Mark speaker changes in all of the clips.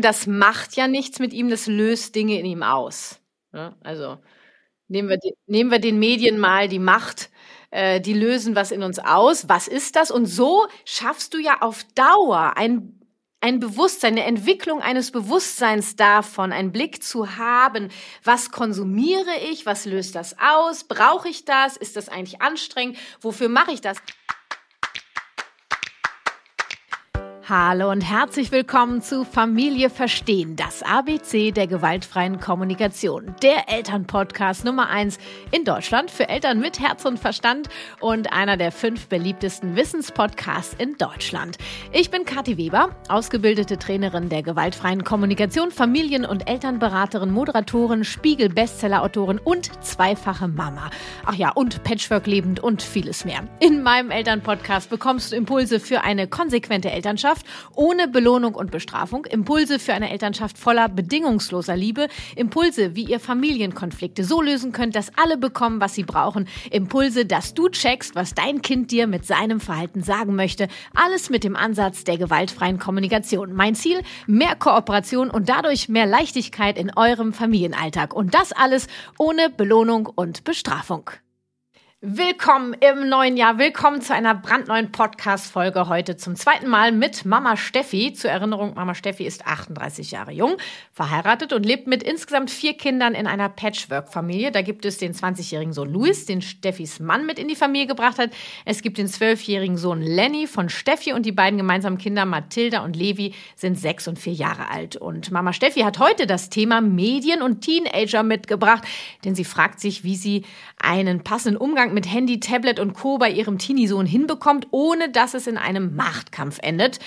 Speaker 1: Das macht ja nichts mit ihm, das löst Dinge in ihm aus. Ja, also nehmen wir, die, nehmen wir den Medien mal die Macht, äh, die lösen was in uns aus. Was ist das? Und so schaffst du ja auf Dauer ein ein Bewusstsein, eine Entwicklung eines Bewusstseins davon, einen Blick zu haben, was konsumiere ich, was löst das aus, brauche ich das, ist das eigentlich anstrengend, wofür mache ich das? Hallo und herzlich willkommen zu Familie Verstehen, das ABC der gewaltfreien Kommunikation. Der Elternpodcast Nummer eins in Deutschland für Eltern mit Herz und Verstand und einer der fünf beliebtesten Wissenspodcasts in Deutschland. Ich bin Kathi Weber, ausgebildete Trainerin der gewaltfreien Kommunikation, Familien- und Elternberaterin, Moderatorin, Spiegel-Bestseller-Autorin und zweifache Mama. Ach ja, und Patchwork lebend und vieles mehr. In meinem Elternpodcast bekommst du Impulse für eine konsequente Elternschaft Elternschaft ohne Belohnung und Bestrafung, Impulse für eine Elternschaft voller bedingungsloser Liebe, Impulse, wie ihr Familienkonflikte so lösen könnt, dass alle bekommen, was sie brauchen, Impulse, dass du checkst, was dein Kind dir mit seinem Verhalten sagen möchte, alles mit dem Ansatz der gewaltfreien Kommunikation. Mein Ziel, mehr Kooperation und dadurch mehr Leichtigkeit in eurem Familienalltag und das alles ohne Belohnung und Bestrafung. Willkommen im neuen Jahr. Willkommen zu einer brandneuen Podcast-Folge heute zum zweiten Mal mit Mama Steffi. Zur Erinnerung, Mama Steffi ist 38 Jahre jung, verheiratet und lebt mit insgesamt vier Kindern in einer Patchwork-Familie. Da gibt es den 20-jährigen Sohn Louis, den Steffis Mann mit in die Familie gebracht hat. Es gibt den 12-jährigen Sohn Lenny von Steffi und die beiden gemeinsamen Kinder Mathilda und Levi sind sechs und vier Jahre alt. Und Mama Steffi hat heute das Thema Medien und Teenager mitgebracht, denn sie fragt sich, wie sie einen passenden Umgang Umgang mit Handy, Tablet und Co. bei ihrem Teenie-Sohn hinbekommt, ohne dass es in einem Machtkampf endet.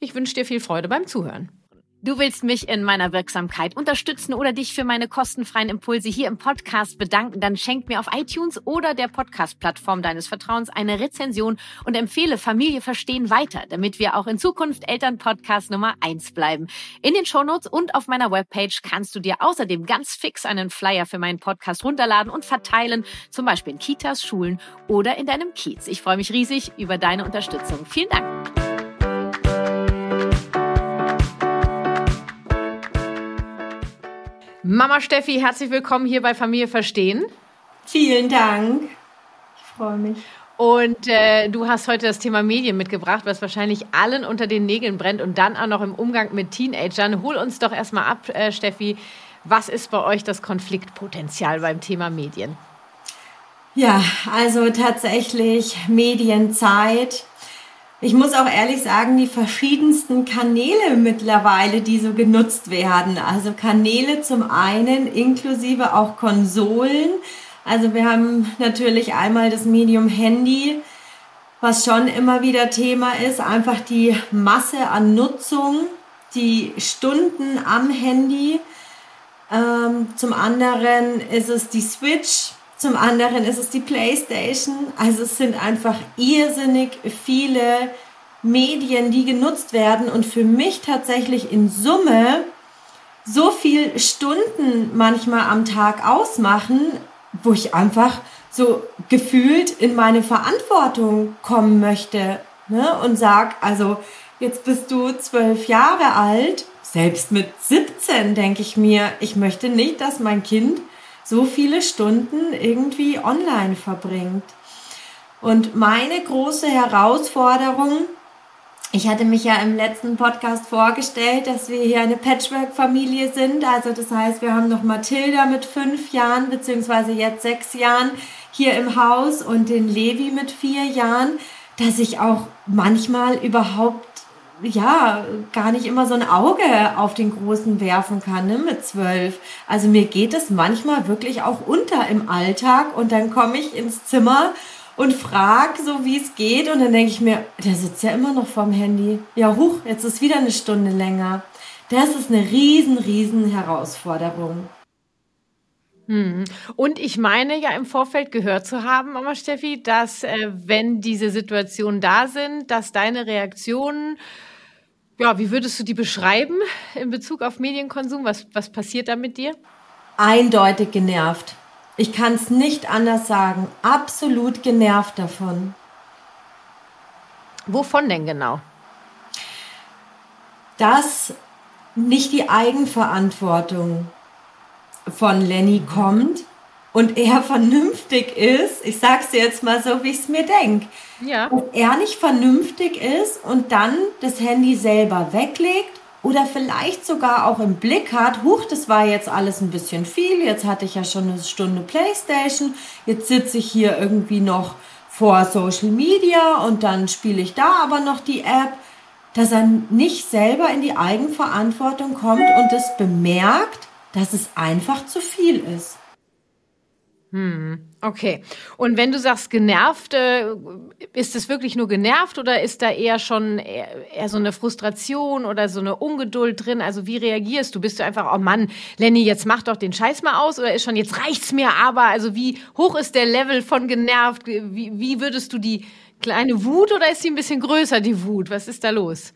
Speaker 1: Ich wünsche dir viel Freude beim Zuhören. Du willst mich in meiner Wirksamkeit unterstützen oder dich für meine kostenfreien Impulse hier im Podcast bedanken, dann schenk mir auf iTunes oder der Podcast-Plattform deines Vertrauens eine Rezension und empfehle Familie verstehen weiter, damit wir auch in Zukunft Elternpodcast Nummer eins bleiben. In den Shownotes und auf meiner Webpage kannst du dir außerdem ganz fix einen Flyer für meinen Podcast runterladen und verteilen, zum Beispiel in Kitas, Schulen oder in deinem Kiez. Ich freue mich riesig über deine Unterstützung. Vielen Dank. Mama Steffi, herzlich willkommen hier bei Familie Verstehen.
Speaker 2: Vielen Dank. Ich freue mich.
Speaker 1: Und äh, du hast heute das Thema Medien mitgebracht, was wahrscheinlich allen unter den Nägeln brennt und dann auch noch im Umgang mit Teenagern. Hol uns doch erstmal ab, äh, Steffi. Was ist bei euch das Konfliktpotenzial beim Thema Medien?
Speaker 2: Ja, also tatsächlich Medienzeit ich muss auch ehrlich sagen, die verschiedensten Kanäle mittlerweile, die so genutzt werden. Also Kanäle zum einen inklusive auch Konsolen. Also wir haben natürlich einmal das Medium Handy, was schon immer wieder Thema ist. Einfach die Masse an Nutzung, die Stunden am Handy. Ähm, zum anderen ist es die Switch, zum anderen ist es die PlayStation. Also es sind einfach irrsinnig viele Medien, die genutzt werden und für mich tatsächlich in Summe so viel Stunden manchmal am Tag ausmachen, wo ich einfach so gefühlt in meine Verantwortung kommen möchte ne? und sag, also jetzt bist du zwölf Jahre alt, selbst mit 17 denke ich mir, ich möchte nicht, dass mein Kind so viele Stunden irgendwie online verbringt. Und meine große Herausforderung, ich hatte mich ja im letzten Podcast vorgestellt, dass wir hier eine Patchwork-Familie sind. Also das heißt, wir haben noch Mathilda mit fünf Jahren, beziehungsweise jetzt sechs Jahren hier im Haus und den Levi mit vier Jahren, dass ich auch manchmal überhaupt ja, gar nicht immer so ein Auge auf den Großen werfen kann ne, mit zwölf. Also mir geht es manchmal wirklich auch unter im Alltag und dann komme ich ins Zimmer und frage so, wie es geht und dann denke ich mir, der sitzt ja immer noch vorm Handy. Ja, huch, jetzt ist wieder eine Stunde länger. Das ist eine riesen, riesen Herausforderung.
Speaker 1: Hm. Und ich meine ja im Vorfeld gehört zu haben, Mama Steffi, dass äh, wenn diese Situationen da sind, dass deine Reaktionen ja, wie würdest du die beschreiben in Bezug auf Medienkonsum? Was, was passiert da mit dir?
Speaker 2: Eindeutig genervt. Ich kann es nicht anders sagen. Absolut genervt davon.
Speaker 1: Wovon denn genau?
Speaker 2: Dass nicht die Eigenverantwortung von Lenny kommt und er vernünftig ist, ich sag's dir jetzt mal so, wie ich es mir denke, ja. Ob er nicht vernünftig ist und dann das Handy selber weglegt oder vielleicht sogar auch im Blick hat, huch, das war jetzt alles ein bisschen viel, jetzt hatte ich ja schon eine Stunde Playstation, jetzt sitze ich hier irgendwie noch vor Social Media und dann spiele ich da aber noch die App, dass er nicht selber in die Eigenverantwortung kommt und es bemerkt, dass es einfach zu viel ist.
Speaker 1: Hm, okay. Und wenn du sagst genervt, äh, ist es wirklich nur genervt oder ist da eher schon eher, so eine Frustration oder so eine Ungeduld drin? Also wie reagierst du? Bist du einfach, oh Mann, Lenny, jetzt mach doch den Scheiß mal aus oder ist schon, jetzt reicht's mir aber? Also wie hoch ist der Level von genervt? Wie, wie würdest du die kleine Wut oder ist sie ein bisschen größer, die Wut? Was ist da los?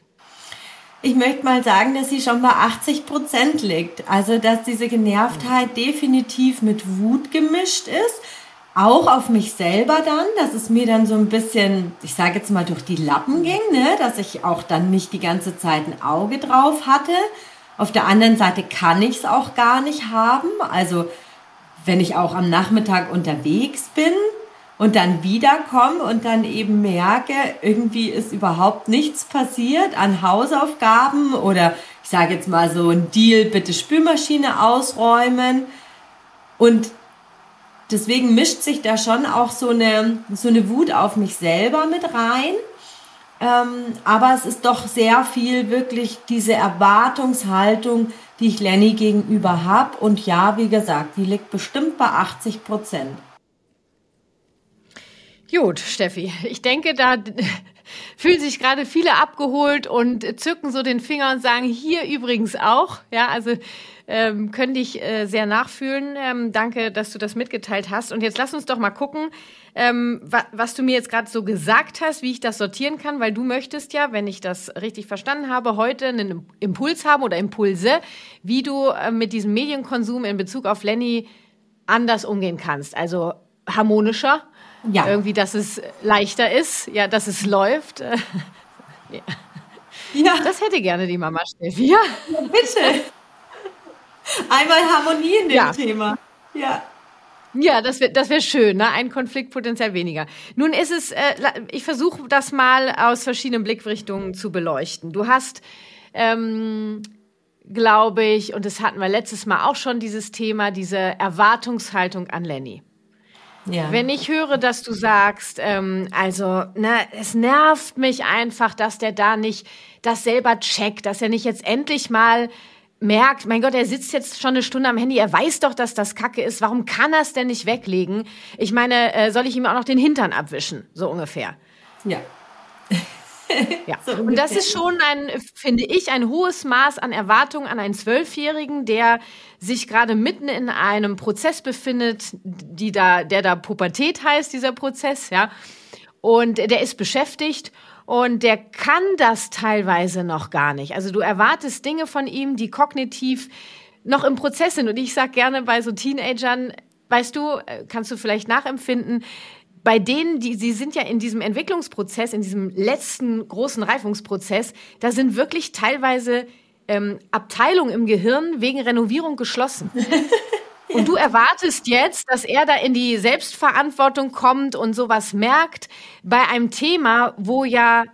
Speaker 2: Ich möchte mal sagen, dass sie schon bei 80 Prozent liegt. Also, dass diese Genervtheit definitiv mit Wut gemischt ist. Auch auf mich selber dann, dass es mir dann so ein bisschen, ich sage jetzt mal, durch die Lappen ging, ne? dass ich auch dann nicht die ganze Zeit ein Auge drauf hatte. Auf der anderen Seite kann ich es auch gar nicht haben. Also, wenn ich auch am Nachmittag unterwegs bin, und dann wiederkomme und dann eben merke, irgendwie ist überhaupt nichts passiert an Hausaufgaben oder ich sage jetzt mal so ein Deal, bitte Spülmaschine ausräumen. Und deswegen mischt sich da schon auch so eine, so eine Wut auf mich selber mit rein. Ähm, aber es ist doch sehr viel wirklich diese Erwartungshaltung, die ich Lenny gegenüber habe. Und ja, wie gesagt, die liegt bestimmt bei 80 Prozent.
Speaker 1: Gut, Steffi, ich denke, da fühlen sich gerade viele abgeholt und zücken so den Finger und sagen, hier übrigens auch. Ja, also ähm, können dich äh, sehr nachfühlen. Ähm, danke, dass du das mitgeteilt hast. Und jetzt lass uns doch mal gucken, ähm, wa was du mir jetzt gerade so gesagt hast, wie ich das sortieren kann, weil du möchtest ja, wenn ich das richtig verstanden habe, heute einen Impuls haben oder Impulse, wie du äh, mit diesem Medienkonsum in Bezug auf Lenny anders umgehen kannst. Also harmonischer ja. Irgendwie, dass es leichter ist, ja, dass es läuft. ja. ja. Das hätte gerne die Mama Steffi.
Speaker 2: Ja, ja bitte. Einmal Harmonie in dem ja. Thema. Ja.
Speaker 1: Ja, das wäre das wär schön, ne? ein Konfliktpotenzial weniger. Nun ist es, äh, ich versuche das mal aus verschiedenen Blickrichtungen zu beleuchten. Du hast, ähm, glaube ich, und das hatten wir letztes Mal auch schon, dieses Thema, diese Erwartungshaltung an Lenny. Ja. Wenn ich höre, dass du sagst, ähm, also, ne, es nervt mich einfach, dass der da nicht das selber checkt, dass er nicht jetzt endlich mal merkt, mein Gott, er sitzt jetzt schon eine Stunde am Handy, er weiß doch, dass das Kacke ist, warum kann er es denn nicht weglegen? Ich meine, äh, soll ich ihm auch noch den Hintern abwischen, so ungefähr?
Speaker 2: Ja.
Speaker 1: Ja, so und das ist schon ein, finde ich, ein hohes Maß an Erwartung an einen Zwölfjährigen, der sich gerade mitten in einem Prozess befindet, die da, der da Pubertät heißt, dieser Prozess, ja. Und der ist beschäftigt und der kann das teilweise noch gar nicht. Also du erwartest Dinge von ihm, die kognitiv noch im Prozess sind. Und ich sag gerne bei so Teenagern, weißt du, äh, kannst du vielleicht nachempfinden, bei denen, die, sie sind ja in diesem Entwicklungsprozess, in diesem letzten großen Reifungsprozess, da sind wirklich teilweise ähm, Abteilungen im Gehirn wegen Renovierung geschlossen. Und du erwartest jetzt, dass er da in die Selbstverantwortung kommt und sowas merkt bei einem Thema, wo ja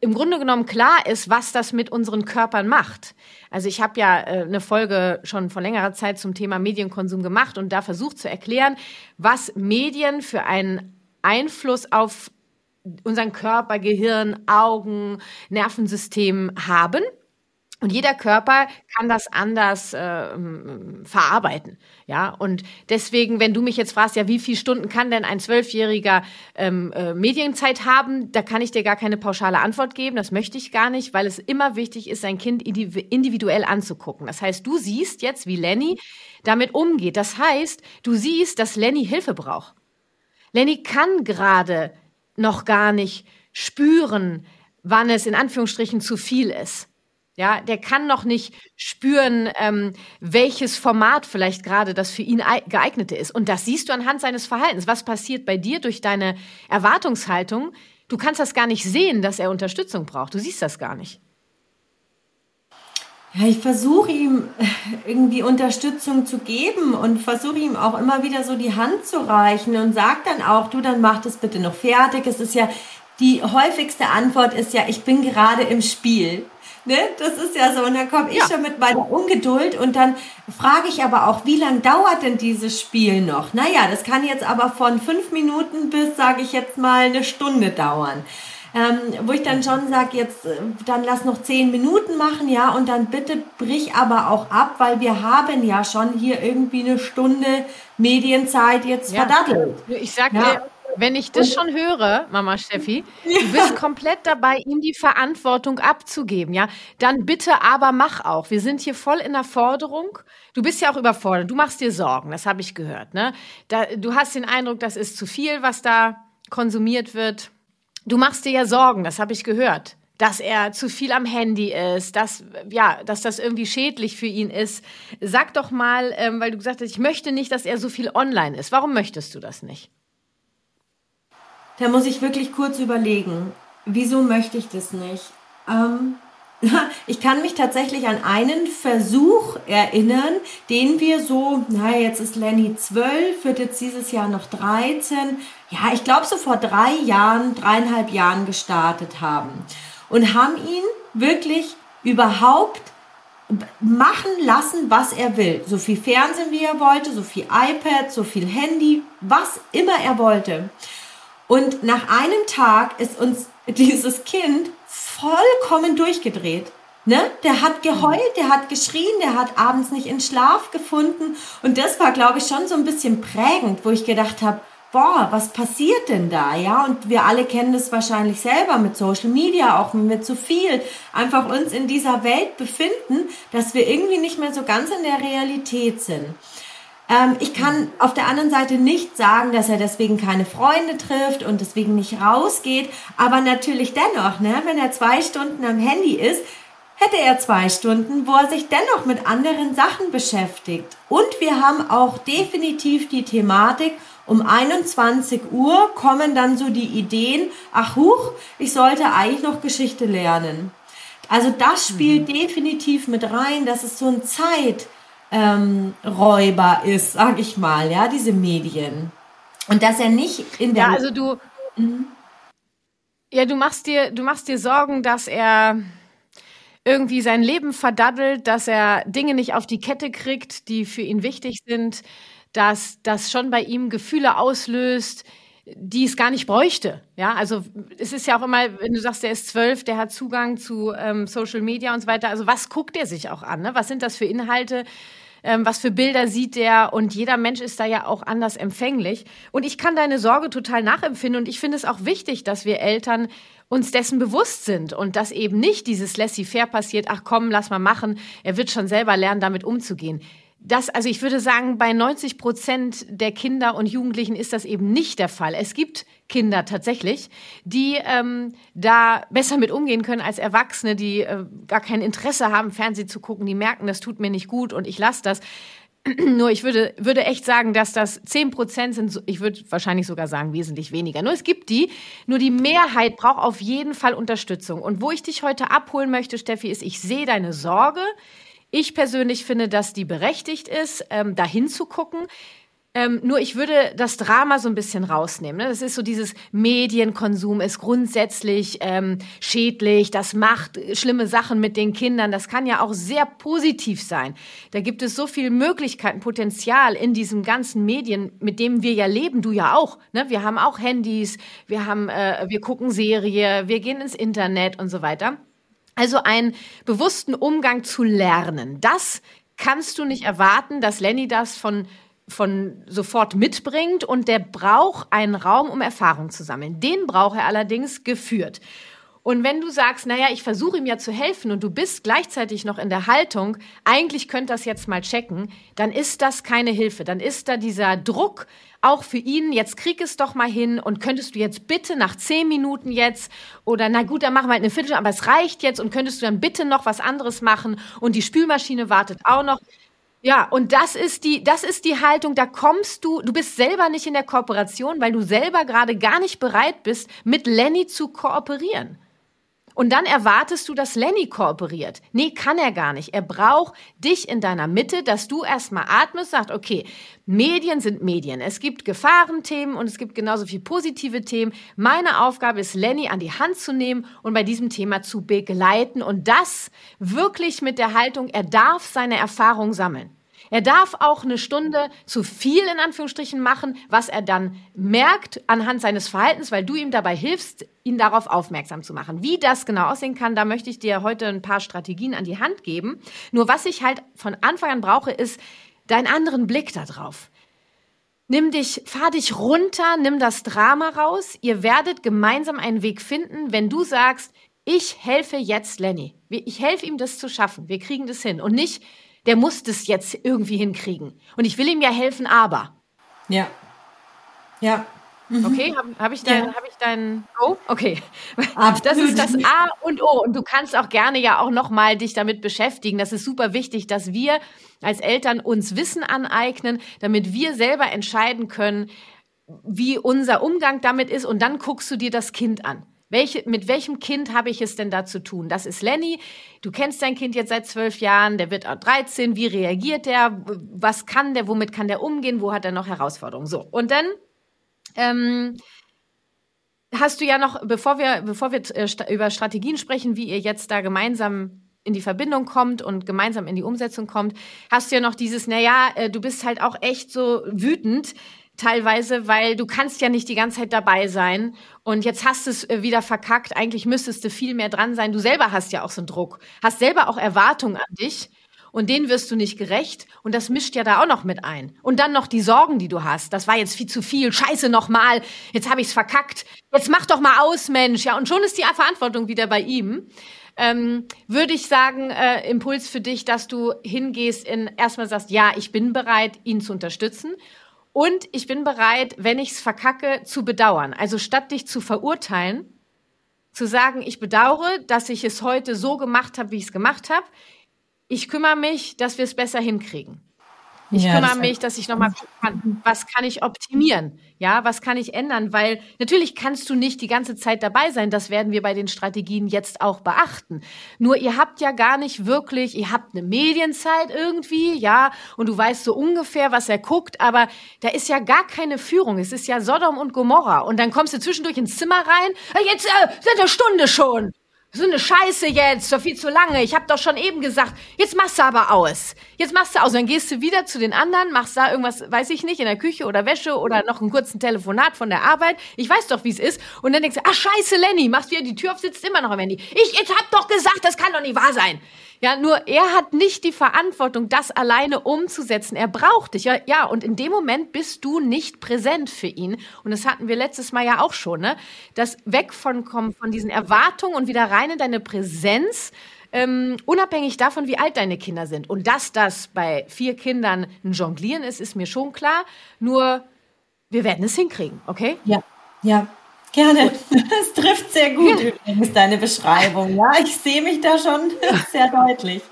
Speaker 1: im Grunde genommen klar ist, was das mit unseren Körpern macht. Also ich habe ja äh, eine Folge schon vor längerer Zeit zum Thema Medienkonsum gemacht und da versucht zu erklären, was Medien für einen Einfluss auf unseren Körper, Gehirn, Augen, Nervensystem haben. Und jeder Körper kann das anders äh, verarbeiten, ja. Und deswegen, wenn du mich jetzt fragst, ja, wie viele Stunden kann denn ein Zwölfjähriger ähm, äh, Medienzeit haben, da kann ich dir gar keine pauschale Antwort geben. Das möchte ich gar nicht, weil es immer wichtig ist, sein Kind individuell anzugucken. Das heißt, du siehst jetzt, wie Lenny damit umgeht. Das heißt, du siehst, dass Lenny Hilfe braucht. Lenny kann gerade noch gar nicht spüren, wann es in Anführungsstrichen zu viel ist. Ja, der kann noch nicht spüren, ähm, welches Format vielleicht gerade das für ihn geeignete ist. Und das siehst du anhand seines Verhaltens. Was passiert bei dir durch deine Erwartungshaltung? Du kannst das gar nicht sehen, dass er Unterstützung braucht. Du siehst das gar nicht.
Speaker 2: Ja, ich versuche ihm irgendwie Unterstützung zu geben und versuche ihm auch immer wieder so die Hand zu reichen und sage dann auch, du, dann mach das bitte noch fertig. Es ist ja, die häufigste Antwort ist ja, ich bin gerade im Spiel. Ne? Das ist ja so. Und dann komme ich ja. schon mit meiner Ungeduld und dann frage ich aber auch, wie lange dauert denn dieses Spiel noch? Naja, das kann jetzt aber von fünf Minuten bis, sage ich jetzt mal, eine Stunde dauern ähm, wo ich dann schon sage, jetzt äh, dann lass noch zehn Minuten machen, ja, und dann bitte brich aber auch ab, weil wir haben ja schon hier irgendwie eine Stunde Medienzeit jetzt ja. verdattelt.
Speaker 1: Ich sag ja. dir, wenn ich das schon höre, Mama Steffi, du bist komplett dabei, ihm die Verantwortung abzugeben, ja, dann bitte aber mach auch. Wir sind hier voll in der Forderung. Du bist ja auch überfordert. Du machst dir Sorgen, das habe ich gehört, ne? Da, du hast den Eindruck, das ist zu viel, was da konsumiert wird. Du machst dir ja Sorgen, das habe ich gehört, dass er zu viel am Handy ist, dass ja, dass das irgendwie schädlich für ihn ist. Sag doch mal, ähm, weil du gesagt hast, ich möchte nicht, dass er so viel online ist. Warum möchtest du das nicht?
Speaker 2: Da muss ich wirklich kurz überlegen. Wieso möchte ich das nicht? Ähm, ich kann mich tatsächlich an einen Versuch erinnern, den wir so, na, jetzt ist Lenny zwölf, wird jetzt dieses Jahr noch 13, ja, ich glaube so vor drei Jahren, dreieinhalb Jahren gestartet haben und haben ihn wirklich überhaupt machen lassen, was er will. So viel Fernsehen, wie er wollte, so viel iPad, so viel Handy, was immer er wollte. Und nach einem Tag ist uns dieses Kind vollkommen durchgedreht. Ne? Der hat geheult, der hat geschrien, der hat abends nicht in Schlaf gefunden. Und das war, glaube ich, schon so ein bisschen prägend, wo ich gedacht habe, boah, was passiert denn da? Ja, und wir alle kennen das wahrscheinlich selber mit Social Media, auch mit zu viel, einfach uns in dieser Welt befinden, dass wir irgendwie nicht mehr so ganz in der Realität sind. Ähm, ich kann auf der anderen Seite nicht sagen, dass er deswegen keine Freunde trifft und deswegen nicht rausgeht, aber natürlich dennoch, ne, wenn er zwei Stunden am Handy ist, hätte er zwei Stunden, wo er sich dennoch mit anderen Sachen beschäftigt. Und wir haben auch definitiv die Thematik, um 21 Uhr kommen dann so die Ideen, ach huch, ich sollte eigentlich noch Geschichte lernen. Also das spielt mhm. definitiv mit rein, dass es so ein Zeit, ähm, Räuber ist, sag ich mal, ja, diese Medien. Und dass er nicht in der.
Speaker 1: Ja, also du. Mhm. Ja, du machst dir, du machst dir Sorgen, dass er irgendwie sein Leben verdaddelt, dass er Dinge nicht auf die Kette kriegt, die für ihn wichtig sind, dass das schon bei ihm Gefühle auslöst, die es gar nicht bräuchte. Ja, also es ist ja auch immer, wenn du sagst, der ist zwölf, der hat Zugang zu ähm, Social Media und so weiter. Also was guckt er sich auch an? Ne? Was sind das für Inhalte? Ähm, was für Bilder sieht der? Und jeder Mensch ist da ja auch anders empfänglich. Und ich kann deine Sorge total nachempfinden. Und ich finde es auch wichtig, dass wir Eltern uns dessen bewusst sind und dass eben nicht dieses laissez-faire passiert, ach komm, lass mal machen, er wird schon selber lernen, damit umzugehen das, also ich würde sagen, bei 90 Prozent der Kinder und Jugendlichen ist das eben nicht der Fall. Es gibt Kinder tatsächlich, die ähm, da besser mit umgehen können als Erwachsene, die äh, gar kein Interesse haben, Fernsehen zu gucken, die merken, das tut mir nicht gut und ich lasse das. Nur ich würde, würde echt sagen, dass das 10 Prozent sind, ich würde wahrscheinlich sogar sagen, wesentlich weniger. Nur es gibt die, nur die Mehrheit braucht auf jeden Fall Unterstützung. Und wo ich dich heute abholen möchte, Steffi, ist, ich sehe deine Sorge, ich persönlich finde, dass die berechtigt ist, ähm, dahin zu gucken. Ähm, nur ich würde das Drama so ein bisschen rausnehmen. Ne? Das ist so dieses Medienkonsum ist grundsätzlich ähm, schädlich, das macht schlimme Sachen mit den Kindern. Das kann ja auch sehr positiv sein. Da gibt es so viele Möglichkeiten, Potenzial in diesen ganzen Medien, mit denen wir ja leben, du ja auch. Ne? Wir haben auch Handys, wir haben, äh, wir gucken Serie, wir gehen ins Internet und so weiter. Also einen bewussten Umgang zu lernen. Das kannst du nicht erwarten, dass Lenny das von von sofort mitbringt und der braucht einen Raum, um Erfahrung zu sammeln. Den braucht er allerdings geführt. Und wenn du sagst, naja, ich versuche ihm ja zu helfen und du bist gleichzeitig noch in der Haltung, eigentlich könnt das jetzt mal checken, dann ist das keine Hilfe. Dann ist da dieser Druck, auch für ihn, jetzt krieg es doch mal hin und könntest du jetzt bitte nach zehn Minuten jetzt oder na gut, dann machen wir halt eine Viertelstunde, aber es reicht jetzt und könntest du dann bitte noch was anderes machen und die Spülmaschine wartet auch noch. Ja, und das ist die, das ist die Haltung, da kommst du, du bist selber nicht in der Kooperation, weil du selber gerade gar nicht bereit bist, mit Lenny zu kooperieren. Und dann erwartest du, dass Lenny kooperiert. Nee, kann er gar nicht. Er braucht dich in deiner Mitte, dass du erstmal atmest, sagt, okay, Medien sind Medien. Es gibt Gefahrenthemen und es gibt genauso viel positive Themen. Meine Aufgabe ist, Lenny an die Hand zu nehmen und bei diesem Thema zu begleiten und das wirklich mit der Haltung, er darf seine Erfahrung sammeln. Er darf auch eine Stunde zu viel in Anführungsstrichen machen, was er dann merkt anhand seines Verhaltens, weil du ihm dabei hilfst, ihn darauf aufmerksam zu machen. Wie das genau aussehen kann, da möchte ich dir heute ein paar Strategien an die Hand geben. Nur was ich halt von Anfang an brauche, ist deinen anderen Blick darauf. Nimm dich, fahr dich runter, nimm das Drama raus. Ihr werdet gemeinsam einen Weg finden, wenn du sagst, ich helfe jetzt Lenny. Ich helfe ihm, das zu schaffen. Wir kriegen das hin. Und nicht, der muss das jetzt irgendwie hinkriegen. Und ich will ihm ja helfen, aber.
Speaker 2: Ja. Ja.
Speaker 1: Mhm. Okay, habe hab ich dein, ja. hab ich dein Go? Okay. Absolut. Das ist das A und O. Und du kannst auch gerne ja auch nochmal dich damit beschäftigen. Das ist super wichtig, dass wir als Eltern uns Wissen aneignen, damit wir selber entscheiden können, wie unser Umgang damit ist. Und dann guckst du dir das Kind an. Welche, mit welchem Kind habe ich es denn da zu tun? Das ist Lenny. Du kennst dein Kind jetzt seit zwölf Jahren. Der wird auch 13. Wie reagiert der? Was kann der? Womit kann der umgehen? Wo hat er noch Herausforderungen? So. Und dann, ähm, hast du ja noch, bevor wir, bevor wir äh, über Strategien sprechen, wie ihr jetzt da gemeinsam in die Verbindung kommt und gemeinsam in die Umsetzung kommt, hast du ja noch dieses, naja, äh, du bist halt auch echt so wütend, teilweise, weil du kannst ja nicht die ganze Zeit dabei sein und jetzt hast du es äh, wieder verkackt. Eigentlich müsstest du viel mehr dran sein. Du selber hast ja auch so einen Druck, hast selber auch Erwartungen an dich und denen wirst du nicht gerecht und das mischt ja da auch noch mit ein. Und dann noch die Sorgen, die du hast. Das war jetzt viel zu viel. Scheiße nochmal. Jetzt habe ich's verkackt. Jetzt mach doch mal aus, Mensch. Ja, und schon ist die Verantwortung wieder bei ihm. Ähm, würde ich sagen, äh, Impuls für dich, dass du hingehst in erstmal sagst, ja, ich bin bereit, ihn zu unterstützen und ich bin bereit, wenn ich es verkacke, zu bedauern. Also statt dich zu verurteilen, zu sagen, ich bedauere, dass ich es heute so gemacht habe, wie ich es gemacht habe. Ich kümmere mich, dass wir es besser hinkriegen. Ich ja, kümmere mich, dass ich nochmal gucken kann, was kann ich optimieren? Ja, was kann ich ändern? Weil natürlich kannst du nicht die ganze Zeit dabei sein. Das werden wir bei den Strategien jetzt auch beachten. Nur ihr habt ja gar nicht wirklich, ihr habt eine Medienzeit irgendwie, ja, und du weißt so ungefähr, was er guckt, aber da ist ja gar keine Führung. Es ist ja Sodom und Gomorra. Und dann kommst du zwischendurch ins Zimmer rein. Jetzt äh, seit eine Stunde schon so eine Scheiße jetzt, so viel zu lange. Ich habe doch schon eben gesagt, jetzt machst du aber aus. Jetzt machst du aus. Dann gehst du wieder zu den anderen, machst da irgendwas, weiß ich nicht, in der Küche oder Wäsche oder noch einen kurzen Telefonat von der Arbeit. Ich weiß doch, wie es ist. Und dann denkst du, ach scheiße, Lenny, machst wieder die Tür auf, sitzt immer noch am Handy. Ich, ich hab doch gesagt, das kann doch nicht wahr sein. Ja, nur er hat nicht die Verantwortung, das alleine umzusetzen. Er braucht dich. Ja, ja, und in dem Moment bist du nicht präsent für ihn. Und das hatten wir letztes Mal ja auch schon, ne? Das weg von, von diesen Erwartungen und wieder rein in deine Präsenz. Ähm, unabhängig davon, wie alt deine Kinder sind. Und dass das bei vier Kindern ein Jonglieren ist, ist mir schon klar. Nur, wir werden es hinkriegen, okay?
Speaker 2: Ja, ja. Gerne. Das trifft sehr gut ja. übrigens deine Beschreibung. Ja, ich sehe mich da schon sehr deutlich.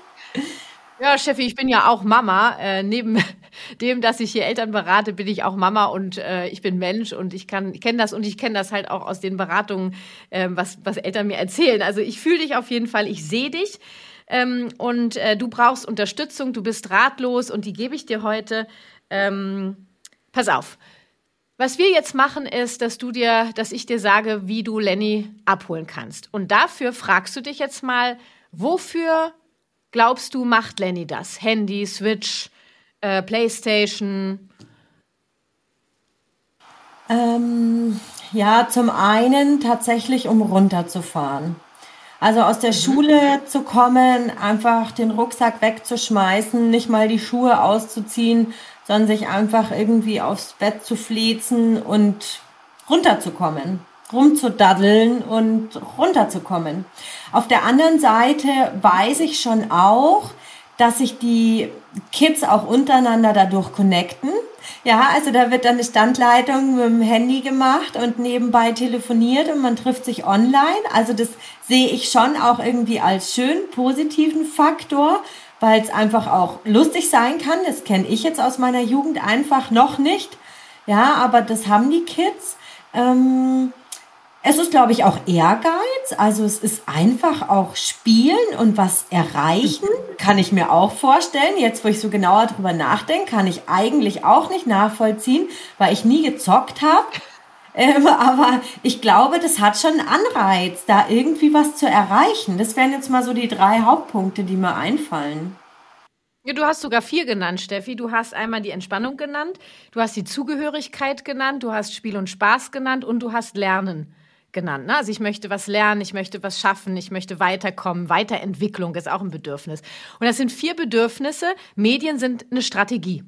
Speaker 1: Ja, Steffi, ich bin ja auch Mama. Äh, neben dem, dass ich hier Eltern berate, bin ich auch Mama und äh, ich bin Mensch und ich kann kenne das und ich kenne das halt auch aus den Beratungen, äh, was was Eltern mir erzählen. Also ich fühle dich auf jeden Fall, ich sehe dich ähm, und äh, du brauchst Unterstützung, du bist ratlos und die gebe ich dir heute. Ähm, pass auf, was wir jetzt machen, ist, dass du dir, dass ich dir sage, wie du Lenny abholen kannst. Und dafür fragst du dich jetzt mal, wofür glaubst du, macht Lenny das? Handy, Switch, äh, Playstation?
Speaker 2: Ähm, ja, zum einen tatsächlich, um runterzufahren. Also aus der mhm. Schule zu kommen, einfach den Rucksack wegzuschmeißen, nicht mal die Schuhe auszuziehen, sondern sich einfach irgendwie aufs Bett zu flezen und runterzukommen, rumzudaddeln und runterzukommen. Auf der anderen Seite weiß ich schon auch, dass sich die Kids auch untereinander dadurch connecten. Ja, also da wird dann eine Standleitung mit dem Handy gemacht und nebenbei telefoniert und man trifft sich online. Also das sehe ich schon auch irgendwie als schön positiven Faktor, weil es einfach auch lustig sein kann. Das kenne ich jetzt aus meiner Jugend einfach noch nicht. Ja, aber das haben die Kids. Ähm, Es ist, glaube ich, auch Ehrgeiz. Also es ist einfach auch spielen und was erreichen, kann ich mir auch vorstellen. Jetzt, wo ich so genauer drüber nachdenke, kann ich eigentlich auch nicht nachvollziehen, weil ich nie gezockt habe. Ähm, aber ich glaube, das hat schon einen Anreiz, da irgendwie was zu erreichen. Das wären jetzt mal so die drei Hauptpunkte, die mir einfallen.
Speaker 1: Ja, du hast sogar vier genannt, Steffi. Du hast einmal die Entspannung genannt, du hast die Zugehörigkeit genannt, du hast Spiel und Spaß genannt und du hast Lernen genannt. Ne? Also ich möchte was lernen, ich möchte was schaffen, ich möchte weiterkommen. Weiterentwicklung ist auch ein Bedürfnis. Und das sind vier Bedürfnisse. Medien sind eine Strategie.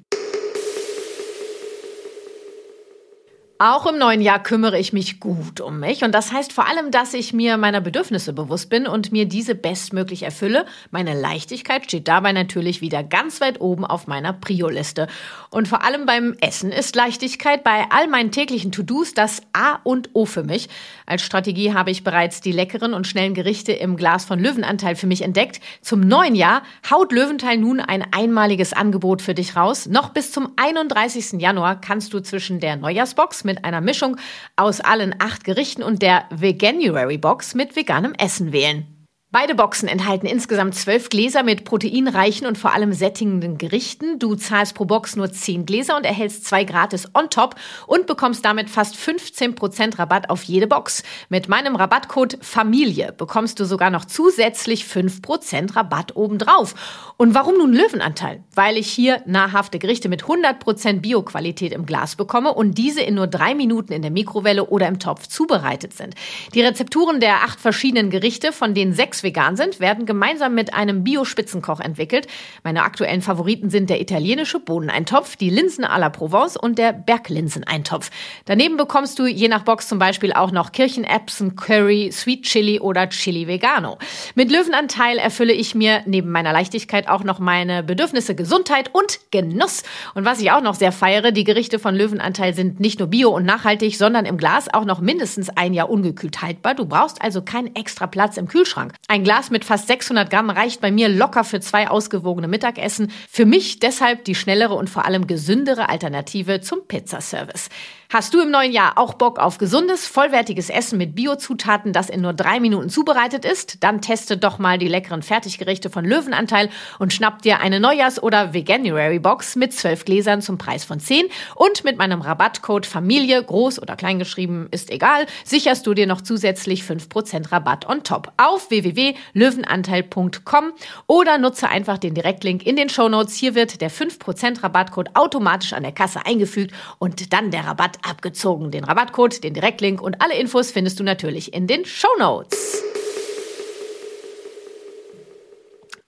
Speaker 1: Auch im neuen Jahr kümmere ich mich gut um mich und das heißt vor allem, dass ich mir meiner Bedürfnisse bewusst bin und mir diese bestmöglich erfülle. Meine Leichtigkeit steht dabei natürlich wieder ganz weit oben auf meiner Prio-Liste. Und vor allem beim Essen ist Leichtigkeit bei all meinen täglichen To-Dos das A und O für mich. Als Strategie habe ich bereits die leckeren und schnellen Gerichte im Glas von Löwenanteil für mich entdeckt. Zum neuen Jahr haut Löwenteil nun ein einmaliges Angebot für dich raus. Noch bis zum 31. Januar kannst du zwischen der Neujahrsbox mit einer Mischung aus allen acht Gerichten und der Veganuary Box mit veganem Essen wählen. Beide Boxen enthalten insgesamt zwölf Gläser mit proteinreichen und vor allem sättigenden Gerichten. Du zahlst pro Box nur zehn Gläser und erhältst zwei gratis on top und bekommst damit fast 15% Rabatt auf jede Box. Mit meinem Rabattcode Familie bekommst du sogar noch zusätzlich 5% Rabatt obendrauf. Und warum nun Löwenanteil? Weil ich hier nahrhafte Gerichte mit 100% Bioqualität im Glas bekomme und diese in nur drei Minuten in der Mikrowelle oder im Topf zubereitet sind. Die Rezepturen der acht verschiedenen Gerichte, von denen sechs vegan sind, werden gemeinsam mit einem Bio-Spitzenkoch entwickelt. Meine aktuellen Favoriten sind der italienische Bohneneintopf, die Linsen à la Provence und der Berglinseneintopf. Daneben bekommst du je nach Box zum Beispiel auch noch Kirchenerbsen, Curry, Sweet Chili oder Chili Vegano. Mit Löwenanteil erfülle ich mir neben meiner Leichtigkeit auch noch meine Bedürfnisse Gesundheit und Genuss. Und was ich auch noch sehr feiere, die Gerichte von Löwenanteil sind nicht nur bio und nachhaltig, sondern im Glas auch noch mindestens ein Jahr ungekühlt haltbar. Du brauchst also keinen extra Platz im Kühlschrank. Ein Glas mit fast 600 Gramm reicht bei mir locker für zwei ausgewogene Mittagessen. Für mich deshalb die schnellere und vor allem gesündere Alternative zum Pizzaservice. Hast du im neuen Jahr auch Bock auf gesundes, vollwertiges Essen mit Biozutaten, das in nur drei Minuten zubereitet ist? Dann teste doch mal die leckeren Fertiggerichte von Löwenanteil und schnapp dir eine Neujahrs- oder Veganuary Box mit zwölf Gläsern zum Preis von zehn und mit meinem Rabattcode Familie, groß oder klein geschrieben, ist egal, sicherst du dir noch zusätzlich fünf Prozent Rabatt on top auf www.löwenanteil.com oder nutze einfach den Direktlink in den Shownotes. Hier wird der fünf Prozent Rabattcode automatisch an der Kasse eingefügt und dann der Rabatt abgezogen. Den Rabattcode, den Direktlink und alle Infos findest du natürlich in den Show Notes.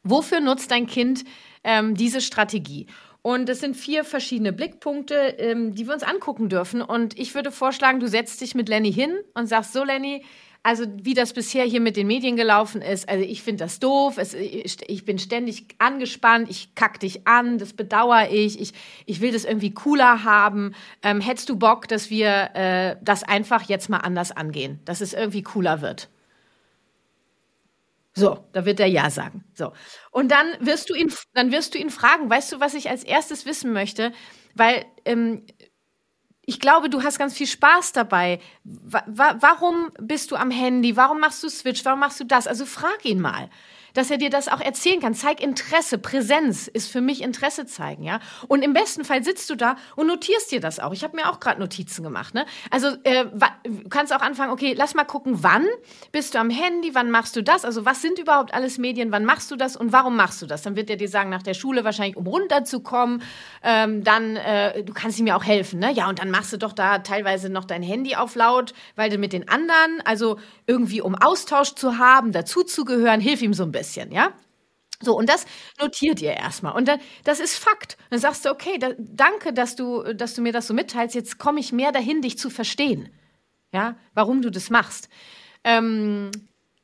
Speaker 1: Wofür nutzt dein Kind ähm, diese Strategie? Und es sind vier verschiedene Blickpunkte, ähm, die wir uns angucken dürfen. Und ich würde vorschlagen, du setzt dich mit Lenny hin und sagst, so Lenny, also wie das bisher hier mit den Medien gelaufen ist, also ich finde das doof, es, ich bin ständig angespannt, ich kack dich an, das bedauere ich, ich, ich will das irgendwie cooler haben. Ähm, hättest du Bock, dass wir äh, das einfach jetzt mal anders angehen, dass es irgendwie cooler wird? So, da wird er ja sagen. So. Und dann wirst du ihn, dann wirst du ihn fragen, weißt du, was ich als erstes wissen möchte? Weil ähm, ich glaube, du hast ganz viel Spaß dabei. Wa warum bist du am Handy? Warum machst du Switch? Warum machst du das? Also frag ihn mal dass er dir das auch erzählen kann. Zeig Interesse, Präsenz ist für mich Interesse zeigen, ja. Und im besten Fall sitzt du da und notierst dir das auch. Ich habe mir auch gerade Notizen gemacht, ne? Also äh, du kannst auch anfangen, okay, lass mal gucken, wann bist du am Handy, wann machst du das? Also was sind überhaupt alles Medien, wann machst du das und warum machst du das? Dann wird er dir sagen, nach der Schule wahrscheinlich, um runterzukommen. Ähm, dann, äh, du kannst ihm ja auch helfen, ne? Ja, und dann machst du doch da teilweise noch dein Handy auf laut, weil du mit den anderen, also irgendwie um Austausch zu haben, dazuzugehören, hilf ihm so ein bisschen bisschen, ja? So, und das notiert ihr erstmal. Und dann, das ist Fakt. Dann sagst du, okay, da, danke, dass du, dass du mir das so mitteilst. Jetzt komme ich mehr dahin, dich zu verstehen. Ja, warum du das machst. Ähm,